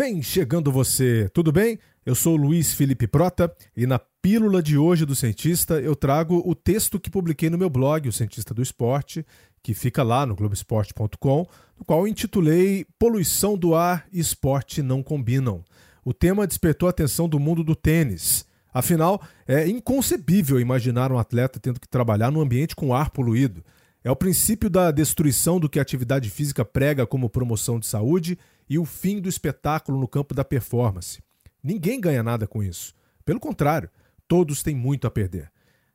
Vem chegando você, tudo bem? Eu sou Luiz Felipe Prota e na pílula de hoje do Cientista eu trago o texto que publiquei no meu blog, O Cientista do Esporte, que fica lá no Globoesporte.com, no qual intitulei Poluição do ar e esporte não combinam. O tema despertou a atenção do mundo do tênis. Afinal, é inconcebível imaginar um atleta tendo que trabalhar num ambiente com ar poluído. É o princípio da destruição do que a atividade física prega como promoção de saúde e o fim do espetáculo no campo da performance. Ninguém ganha nada com isso. Pelo contrário, todos têm muito a perder.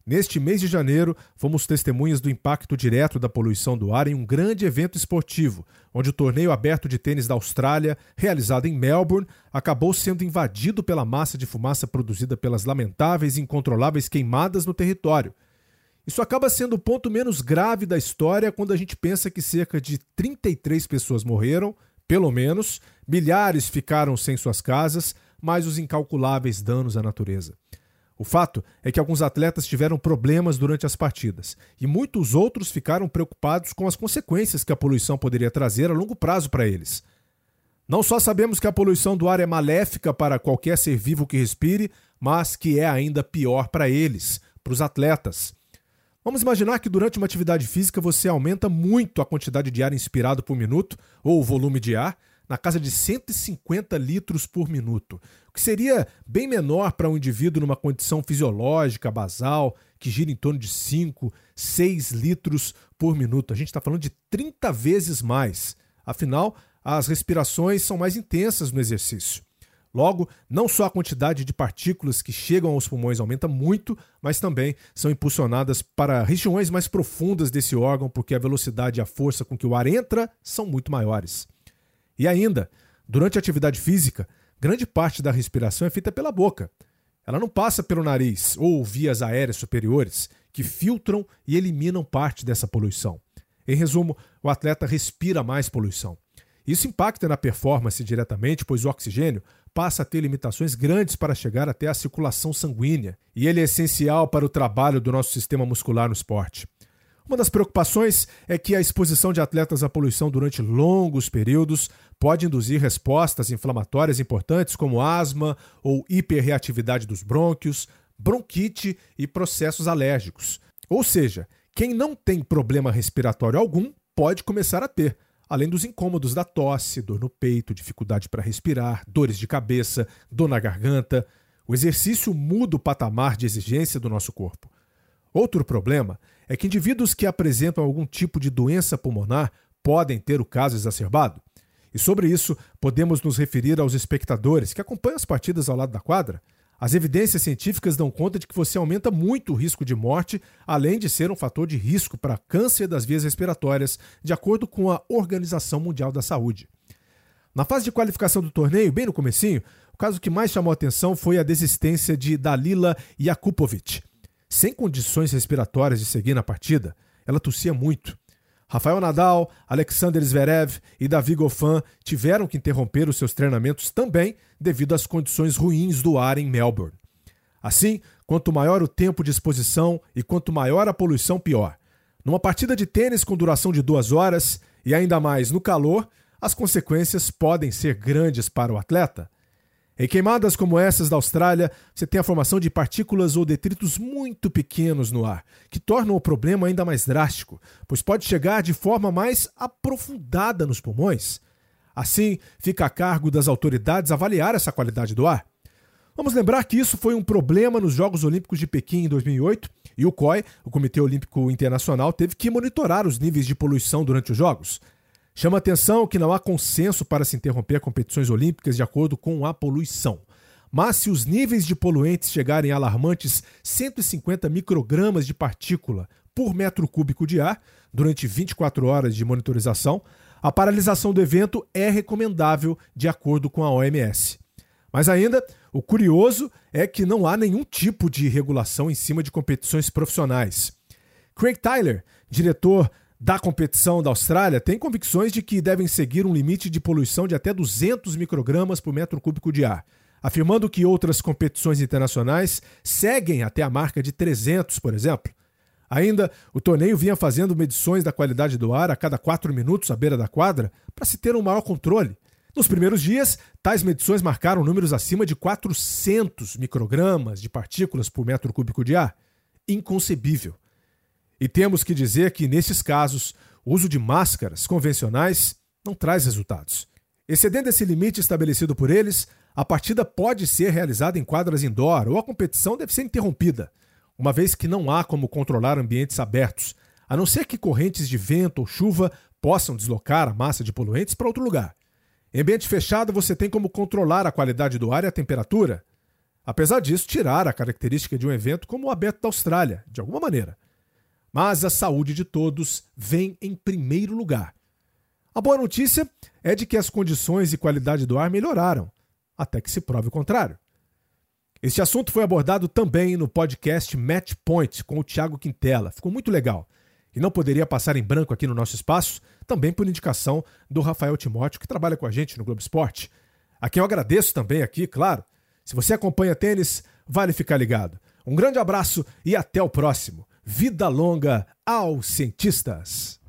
Neste mês de janeiro, fomos testemunhas do impacto direto da poluição do ar em um grande evento esportivo, onde o torneio aberto de tênis da Austrália, realizado em Melbourne, acabou sendo invadido pela massa de fumaça produzida pelas lamentáveis e incontroláveis queimadas no território. Isso acaba sendo o ponto menos grave da história quando a gente pensa que cerca de 33 pessoas morreram, pelo menos, milhares ficaram sem suas casas, mais os incalculáveis danos à natureza. O fato é que alguns atletas tiveram problemas durante as partidas e muitos outros ficaram preocupados com as consequências que a poluição poderia trazer a longo prazo para eles. Não só sabemos que a poluição do ar é maléfica para qualquer ser vivo que respire, mas que é ainda pior para eles, para os atletas. Vamos imaginar que durante uma atividade física você aumenta muito a quantidade de ar inspirado por minuto, ou o volume de ar, na casa de 150 litros por minuto, o que seria bem menor para um indivíduo numa condição fisiológica basal, que gira em torno de 5, 6 litros por minuto. A gente está falando de 30 vezes mais. Afinal, as respirações são mais intensas no exercício. Logo, não só a quantidade de partículas que chegam aos pulmões aumenta muito, mas também são impulsionadas para regiões mais profundas desse órgão, porque a velocidade e a força com que o ar entra são muito maiores. E ainda, durante a atividade física, grande parte da respiração é feita pela boca. Ela não passa pelo nariz ou vias aéreas superiores, que filtram e eliminam parte dessa poluição. Em resumo, o atleta respira mais poluição. Isso impacta na performance diretamente, pois o oxigênio passa a ter limitações grandes para chegar até a circulação sanguínea, e ele é essencial para o trabalho do nosso sistema muscular no esporte. Uma das preocupações é que a exposição de atletas à poluição durante longos períodos pode induzir respostas inflamatórias importantes como asma ou hiperreatividade dos brônquios, bronquite e processos alérgicos. Ou seja, quem não tem problema respiratório algum pode começar a ter, além dos incômodos da tosse, dor no peito, dificuldade para respirar, dores de cabeça, dor na garganta. O exercício muda o patamar de exigência do nosso corpo. Outro problema é que indivíduos que apresentam algum tipo de doença pulmonar podem ter o caso exacerbado. E sobre isso, podemos nos referir aos espectadores que acompanham as partidas ao lado da quadra. As evidências científicas dão conta de que você aumenta muito o risco de morte, além de ser um fator de risco para câncer das vias respiratórias, de acordo com a Organização Mundial da Saúde. Na fase de qualificação do torneio, bem no comecinho, o caso que mais chamou a atenção foi a desistência de Dalila Jakupovic. Sem condições respiratórias de seguir na partida, ela tossia muito. Rafael Nadal, Alexander Zverev e Davi Goffin tiveram que interromper os seus treinamentos também devido às condições ruins do ar em Melbourne. Assim, quanto maior o tempo de exposição e quanto maior a poluição, pior. Numa partida de tênis com duração de duas horas, e ainda mais no calor, as consequências podem ser grandes para o atleta. Em queimadas como essas da Austrália, você tem a formação de partículas ou detritos muito pequenos no ar, que tornam o problema ainda mais drástico, pois pode chegar de forma mais aprofundada nos pulmões. Assim, fica a cargo das autoridades avaliar essa qualidade do ar. Vamos lembrar que isso foi um problema nos Jogos Olímpicos de Pequim em 2008 e o COI, o Comitê Olímpico Internacional, teve que monitorar os níveis de poluição durante os Jogos. Chama atenção que não há consenso para se interromper competições olímpicas de acordo com a poluição. Mas se os níveis de poluentes chegarem a alarmantes 150 microgramas de partícula por metro cúbico de ar durante 24 horas de monitorização, a paralisação do evento é recomendável de acordo com a OMS. Mas ainda, o curioso é que não há nenhum tipo de regulação em cima de competições profissionais. Craig Tyler, diretor da competição da Austrália tem convicções de que devem seguir um limite de poluição de até 200 microgramas por metro cúbico de ar, afirmando que outras competições internacionais seguem até a marca de 300, por exemplo. Ainda, o torneio vinha fazendo medições da qualidade do ar a cada quatro minutos à beira da quadra para se ter um maior controle. Nos primeiros dias, tais medições marcaram números acima de 400 microgramas de partículas por metro cúbico de ar. Inconcebível. E temos que dizer que, nesses casos, o uso de máscaras convencionais não traz resultados. Excedendo esse limite estabelecido por eles, a partida pode ser realizada em quadras indoor ou a competição deve ser interrompida, uma vez que não há como controlar ambientes abertos, a não ser que correntes de vento ou chuva possam deslocar a massa de poluentes para outro lugar. Em ambiente fechado, você tem como controlar a qualidade do ar e a temperatura. Apesar disso, tirar a característica de um evento como o aberto da Austrália, de alguma maneira. Mas a saúde de todos vem em primeiro lugar. A boa notícia é de que as condições e qualidade do ar melhoraram, até que se prove o contrário. Este assunto foi abordado também no podcast Match Point com o Thiago Quintela. Ficou muito legal e não poderia passar em branco aqui no nosso espaço, também por indicação do Rafael Timóteo, que trabalha com a gente no Globo Esporte. A quem eu agradeço também aqui, claro. Se você acompanha tênis, vale ficar ligado. Um grande abraço e até o próximo. Vida longa aos cientistas!